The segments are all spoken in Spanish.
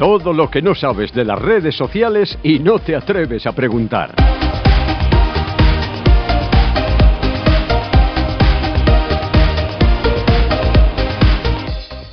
Todo lo que no sabes de las redes sociales y no te atreves a preguntar.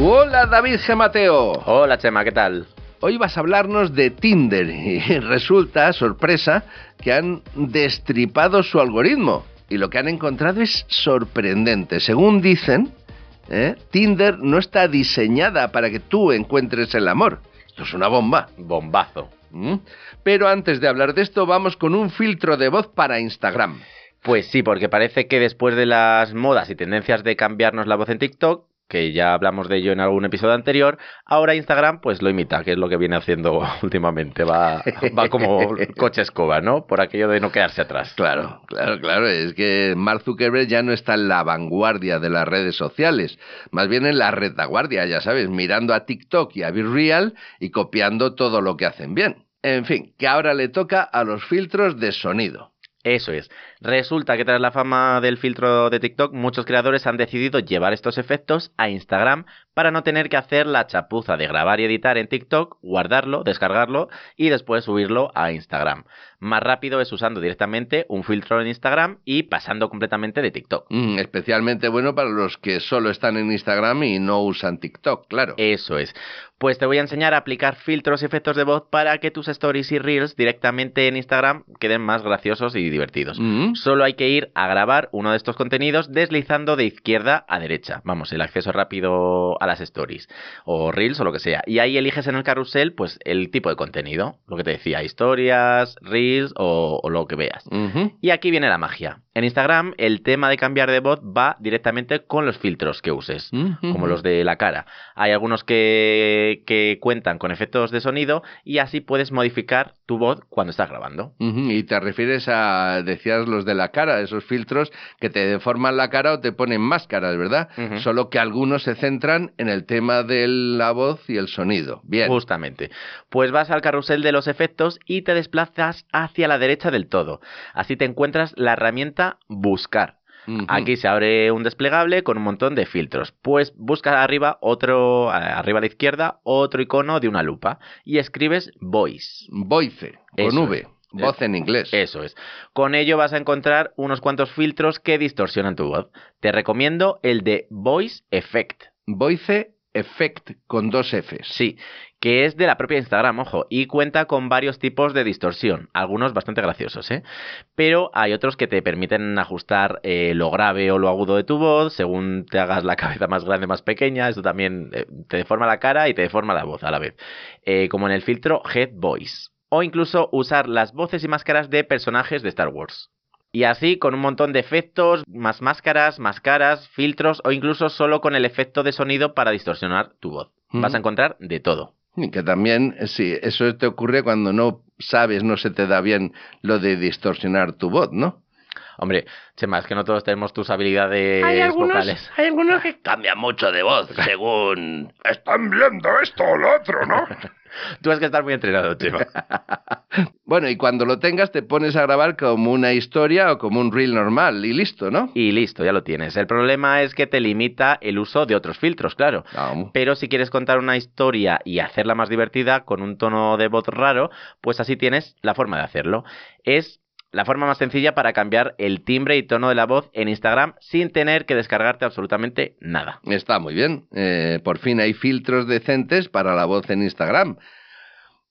Hola David G. Mateo. Hola Chema, ¿qué tal? Hoy vas a hablarnos de Tinder y resulta, sorpresa, que han destripado su algoritmo y lo que han encontrado es sorprendente. Según dicen, ¿eh? Tinder no está diseñada para que tú encuentres el amor. Esto es una bomba. Bombazo. Pero antes de hablar de esto, vamos con un filtro de voz para Instagram. Pues sí, porque parece que después de las modas y tendencias de cambiarnos la voz en TikTok, que ya hablamos de ello en algún episodio anterior, ahora Instagram pues lo imita, que es lo que viene haciendo últimamente, va, va como coche escoba, ¿no? Por aquello de no quedarse atrás. Claro, claro, claro, es que Mark Zuckerberg ya no está en la vanguardia de las redes sociales, más bien en la retaguardia, ya sabes, mirando a TikTok y a Real y copiando todo lo que hacen bien. En fin, que ahora le toca a los filtros de sonido. Eso es. Resulta que tras la fama del filtro de TikTok, muchos creadores han decidido llevar estos efectos a Instagram para no tener que hacer la chapuza de grabar y editar en TikTok, guardarlo, descargarlo y después subirlo a Instagram. Más rápido es usando directamente un filtro en Instagram y pasando completamente de TikTok. Mm, especialmente bueno para los que solo están en Instagram y no usan TikTok, claro. Eso es. Pues te voy a enseñar a aplicar filtros y efectos de voz para que tus stories y reels directamente en Instagram queden más graciosos y divertidos. Mm. Solo hay que ir a grabar uno de estos contenidos deslizando de izquierda a derecha. Vamos, el acceso rápido a las stories o reels o lo que sea. Y ahí eliges en el carrusel pues el tipo de contenido. Lo que te decía, historias, reels o, o lo que veas. Y aquí viene la magia. En Instagram el tema de cambiar de voz va directamente con los filtros que uses, como los de la cara. Hay algunos que, que cuentan con efectos de sonido y así puedes modificar tu voz cuando estás grabando. Y te refieres a, decías, los de la cara, esos filtros que te deforman la cara o te ponen máscaras, ¿verdad? Solo que algunos se centran en el tema de la voz y el sonido. Bien. Justamente. Pues vas al carrusel de los efectos y te desplazas hacia la derecha del todo. Así te encuentras la herramienta Buscar. Aquí se abre un desplegable con un montón de filtros. Pues busca arriba otro, eh, arriba a la izquierda, otro icono de una lupa y escribes Voice. Voice, con Eso V, es. voz en inglés. Eso es. Con ello vas a encontrar unos cuantos filtros que distorsionan tu voz. Te recomiendo el de Voice Effect. Voice Effect, con dos Fs. Sí, que es de la propia Instagram, ojo, y cuenta con varios tipos de distorsión, algunos bastante graciosos, ¿eh? Pero hay otros que te permiten ajustar eh, lo grave o lo agudo de tu voz, según te hagas la cabeza más grande, más pequeña, esto también eh, te deforma la cara y te deforma la voz a la vez, Eh, como en el filtro Head Voice. O incluso usar las voces y máscaras de personajes de Star Wars. Y así con un montón de efectos, más máscaras, más caras, filtros o incluso solo con el efecto de sonido para distorsionar tu voz. Vas a encontrar de todo. Y que también, sí, eso te ocurre cuando no sabes, no se te da bien lo de distorsionar tu voz, ¿no? Hombre, Chema, es que no todos tenemos tus habilidades Hay algunos, vocales. hay algunos que Cambia mucho de voz según... Están viendo esto o lo otro, ¿no? Tú has que estar muy entrenado, Chema. Bueno, y cuando lo tengas te pones a grabar como una historia o como un reel normal y listo, ¿no? Y listo, ya lo tienes. El problema es que te limita el uso de otros filtros, claro. Pero si quieres contar una historia y hacerla más divertida con un tono de voz raro, pues así tienes la forma de hacerlo. Es la forma más sencilla para cambiar el timbre y tono de la voz en Instagram sin tener que descargarte absolutamente nada. Está muy bien. Eh, por fin hay filtros decentes para la voz en Instagram.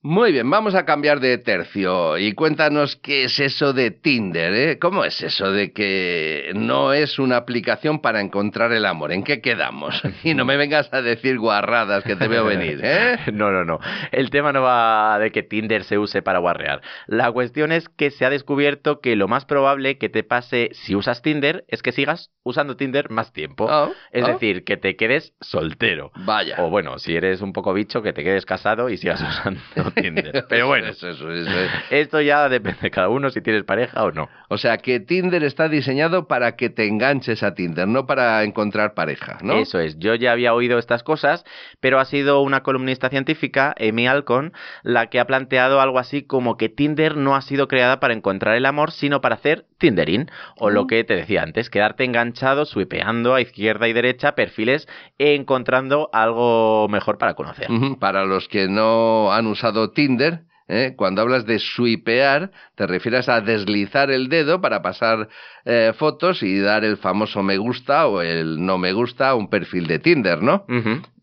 Muy bien, vamos a cambiar de tercio y cuéntanos qué es eso de Tinder, ¿eh? ¿Cómo es eso de que no es una aplicación para encontrar el amor? ¿En qué quedamos? Y no me vengas a decir guarradas que te veo venir, ¿eh? No, no, no. El tema no va de que Tinder se use para guarrear. La cuestión es que se ha descubierto que lo más probable que te pase si usas Tinder es que sigas usando Tinder más tiempo. Ah, es ah. decir, que te quedes soltero. Vaya. O bueno, si eres un poco bicho, que te quedes casado y sigas usando Tinder. Pero bueno, Eso, eso, eso, eso. esto ya depende de cada uno si tienes pareja o no. O sea que Tinder está diseñado para que te enganches a Tinder, no para encontrar pareja, ¿no? Eso es, yo ya había oído estas cosas, pero ha sido una columnista científica, Amy Alcon, la que ha planteado algo así como que Tinder no ha sido creada para encontrar el amor, sino para hacer Tindering, o lo que te decía antes, quedarte enganchado, swipeando a izquierda y derecha perfiles e encontrando algo mejor para conocer. Para los que no han usado Tinder, ¿eh? cuando hablas de swipear, te refieres a deslizar el dedo para pasar eh, fotos y dar el famoso me gusta o el no me gusta a un perfil de Tinder, ¿no?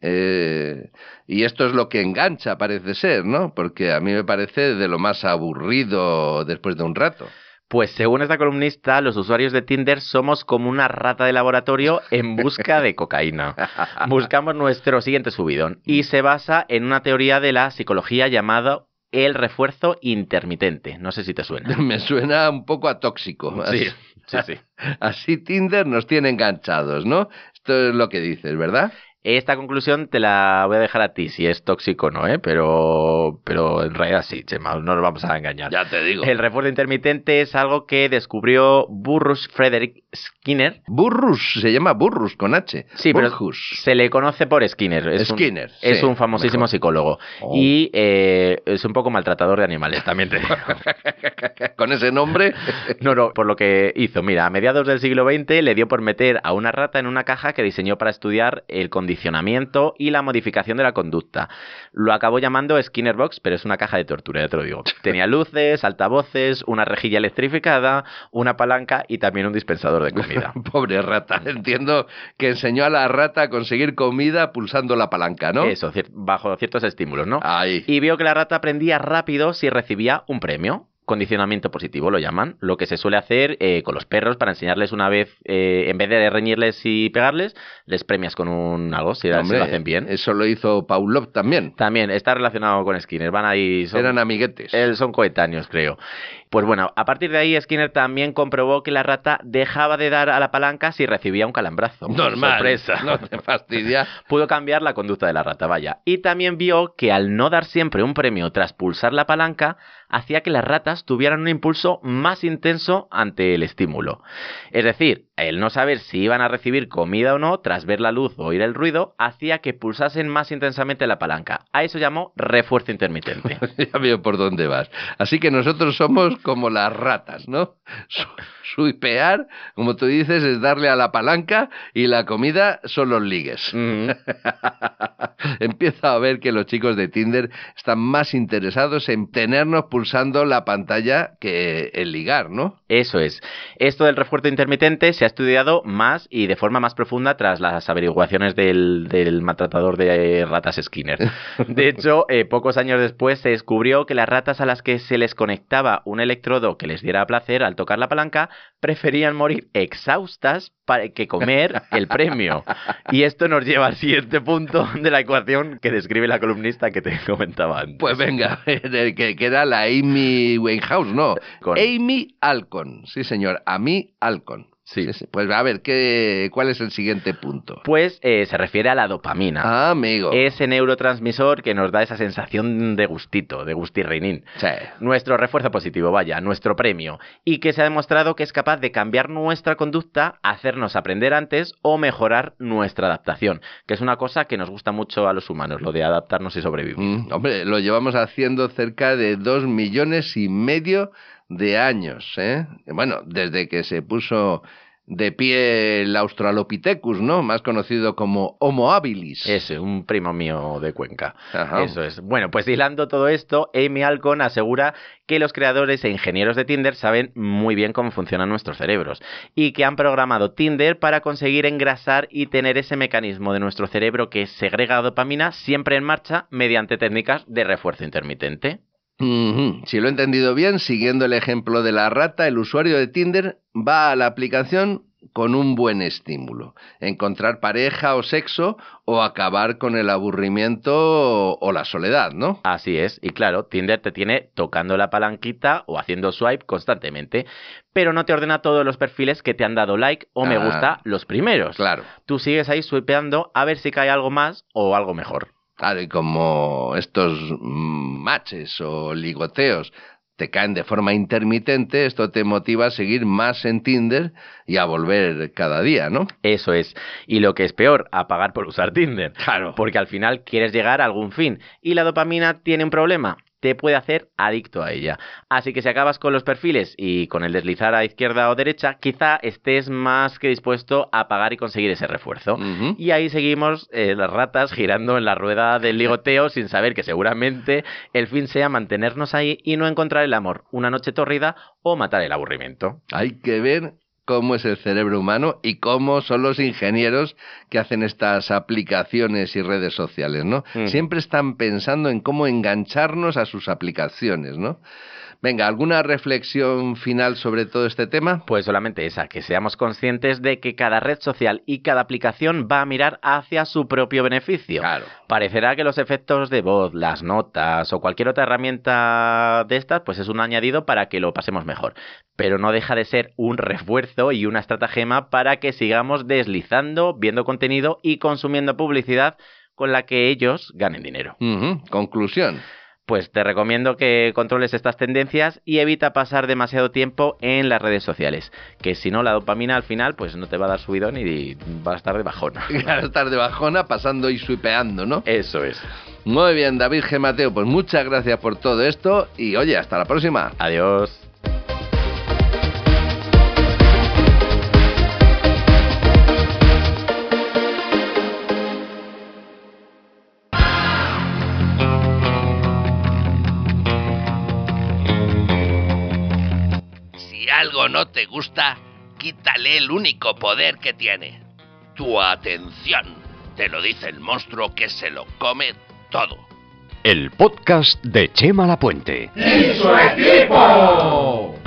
Eh, y esto es lo que engancha, parece ser, ¿no? Porque a mí me parece de lo más aburrido después de un rato. Pues según esta columnista, los usuarios de Tinder somos como una rata de laboratorio en busca de cocaína. Buscamos nuestro siguiente subidón y se basa en una teoría de la psicología llamada el refuerzo intermitente. No sé si te suena. Me suena un poco a tóxico. Sí, sí, sí. Así Tinder nos tiene enganchados, ¿no? Esto es lo que dices, ¿verdad? Esta conclusión te la voy a dejar a ti, si es tóxico o no, ¿eh? Pero, pero en realidad sí, Chema, no nos vamos a engañar. Ya te digo. El refuerzo intermitente es algo que descubrió Burrus Frederick Skinner. Burrus, se llama Burrus con H. Sí, pero Burrus. se le conoce por Skinner. Es Skinner, Un, es un famosísimo mejor. psicólogo. Oh. Y eh, es un poco maltratador de animales, también te digo. con ese nombre. No, no, por lo que hizo. Mira, a mediados del siglo XX le dio por meter a una rata en una caja que diseñó para estudiar el condicionamiento y la modificación de la conducta. Lo acabó llamando Skinner Box, pero es una caja de tortura, ya te lo digo. Tenía luces, altavoces, una rejilla electrificada, una palanca y también un dispensador de comida. Pobre rata. Entiendo que enseñó a la rata a conseguir comida pulsando la palanca, ¿no? Eso, bajo ciertos estímulos, ¿no? Ahí. Y vio que la rata aprendía rápido si recibía un premio. Condicionamiento positivo lo llaman, lo que se suele hacer eh, con los perros para enseñarles una vez, eh, en vez de reñirles y pegarles, les premias con un algo si, lo hacen bien. Eso lo hizo Pavlov también. También está relacionado con Skinner, van ahí, son, Eran amiguetes. él- son coetáneos, creo. Pues bueno, a partir de ahí Skinner también comprobó que la rata dejaba de dar a la palanca si recibía un calambrazo. Normal. Sorpresa. No te fastidia. pudo cambiar la conducta de la rata, vaya. Y también vio que al no dar siempre un premio tras pulsar la palanca, hacía que las ratas tuvieran un impulso más intenso ante el estímulo. Es decir, el no saber si iban a recibir comida o no, tras ver la luz o oír el ruido, hacía que pulsasen más intensamente la palanca. A eso llamó refuerzo intermitente. ya veo por dónde vas. Así que nosotros somos como las ratas, ¿no? Su- Suipear, como tú dices, es darle a la palanca y la comida son los ligues. Mm. Empiezo a ver que los chicos de Tinder están más interesados en tenernos pulsando la pantalla que en ligar, ¿no? Eso es. Esto del refuerzo intermitente se ha estudiado más y de forma más profunda tras las averiguaciones del, del maltratador de ratas Skinner. De hecho, eh, pocos años después se descubrió que las ratas a las que se les conectaba un electrodo que les diera placer al tocar la palanca preferían morir exhaustas para que comer el premio. Y esto nos lleva al siguiente punto de la ecuación que describe la columnista que te comentaba antes. Pues venga, que, que era la Amy Winehouse, no. Con- Amy Alcon, sí señor, Amy Alcon. Sí. Pues a ver, ¿qué, ¿cuál es el siguiente punto? Pues eh, se refiere a la dopamina. Ah, amigo. ese neurotransmisor que nos da esa sensación de gustito, de gustirrinín. Sí. Nuestro refuerzo positivo, vaya, nuestro premio, y que se ha demostrado que es capaz de cambiar nuestra conducta, hacernos aprender antes o mejorar nuestra adaptación, que es una cosa que nos gusta mucho a los humanos, lo de adaptarnos y sobrevivir. Mm, hombre, lo llevamos haciendo cerca de dos millones y medio de años, ¿eh? Bueno, desde que se puso de pie el Australopithecus, ¿no? Más conocido como Homo habilis. Ese, un primo mío de Cuenca. Ajá. Eso es. Bueno, pues hilando todo esto, Amy Alcon asegura que los creadores e ingenieros de Tinder saben muy bien cómo funcionan nuestros cerebros y que han programado Tinder para conseguir engrasar y tener ese mecanismo de nuestro cerebro que segrega dopamina siempre en marcha mediante técnicas de refuerzo intermitente. Si lo he entendido bien, siguiendo el ejemplo de la rata, el usuario de Tinder va a la aplicación con un buen estímulo. Encontrar pareja o sexo o acabar con el aburrimiento o, o la soledad, ¿no? Así es, y claro, Tinder te tiene tocando la palanquita o haciendo swipe constantemente, pero no te ordena todos los perfiles que te han dado like o me Ah. gusta los primeros. Claro. Tú sigues ahí swipeando a ver si cae algo más o algo mejor. Claro, y como estos matches o ligoteos te caen de forma intermitente, esto te motiva a seguir más en Tinder y a volver cada día, ¿no? Eso es. Y lo que es peor, a pagar por usar Tinder. Claro. Porque al final quieres llegar a algún fin. Y la dopamina tiene un problema. Te puede hacer adicto a ella. Así que si acabas con los perfiles y con el deslizar a izquierda o derecha, quizá estés más que dispuesto a pagar y conseguir ese refuerzo. Y ahí seguimos eh, las ratas girando en la rueda del ligoteo sin saber que seguramente el fin sea mantenernos ahí y no encontrar el amor, una noche torrida o matar el aburrimiento. Hay que ver cómo es el cerebro humano y cómo son los ingenieros que hacen estas aplicaciones y redes sociales, ¿no? Mm. Siempre están pensando en cómo engancharnos a sus aplicaciones, ¿no? Venga, ¿alguna reflexión final sobre todo este tema? Pues solamente esa, que seamos conscientes de que cada red social y cada aplicación va a mirar hacia su propio beneficio. Claro. Parecerá que los efectos de voz, las notas o cualquier otra herramienta de estas, pues es un añadido para que lo pasemos mejor. Pero no deja de ser un refuerzo y una estratagema para que sigamos deslizando, viendo contenido y consumiendo publicidad con la que ellos ganen dinero. Conclusión. Pues te recomiendo que controles estas tendencias y evita pasar demasiado tiempo en las redes sociales, que si no la dopamina al final pues no te va a dar subidón y va a estar de bajón. Claro, estar de bajona pasando y suipeando, ¿no? Eso es. Muy bien, David G. Mateo, pues muchas gracias por todo esto y oye, hasta la próxima. Adiós. Algo no te gusta, quítale el único poder que tiene. Tu atención. Te lo dice el monstruo que se lo come todo. El podcast de Chema Lapuente. ¡Y su equipo!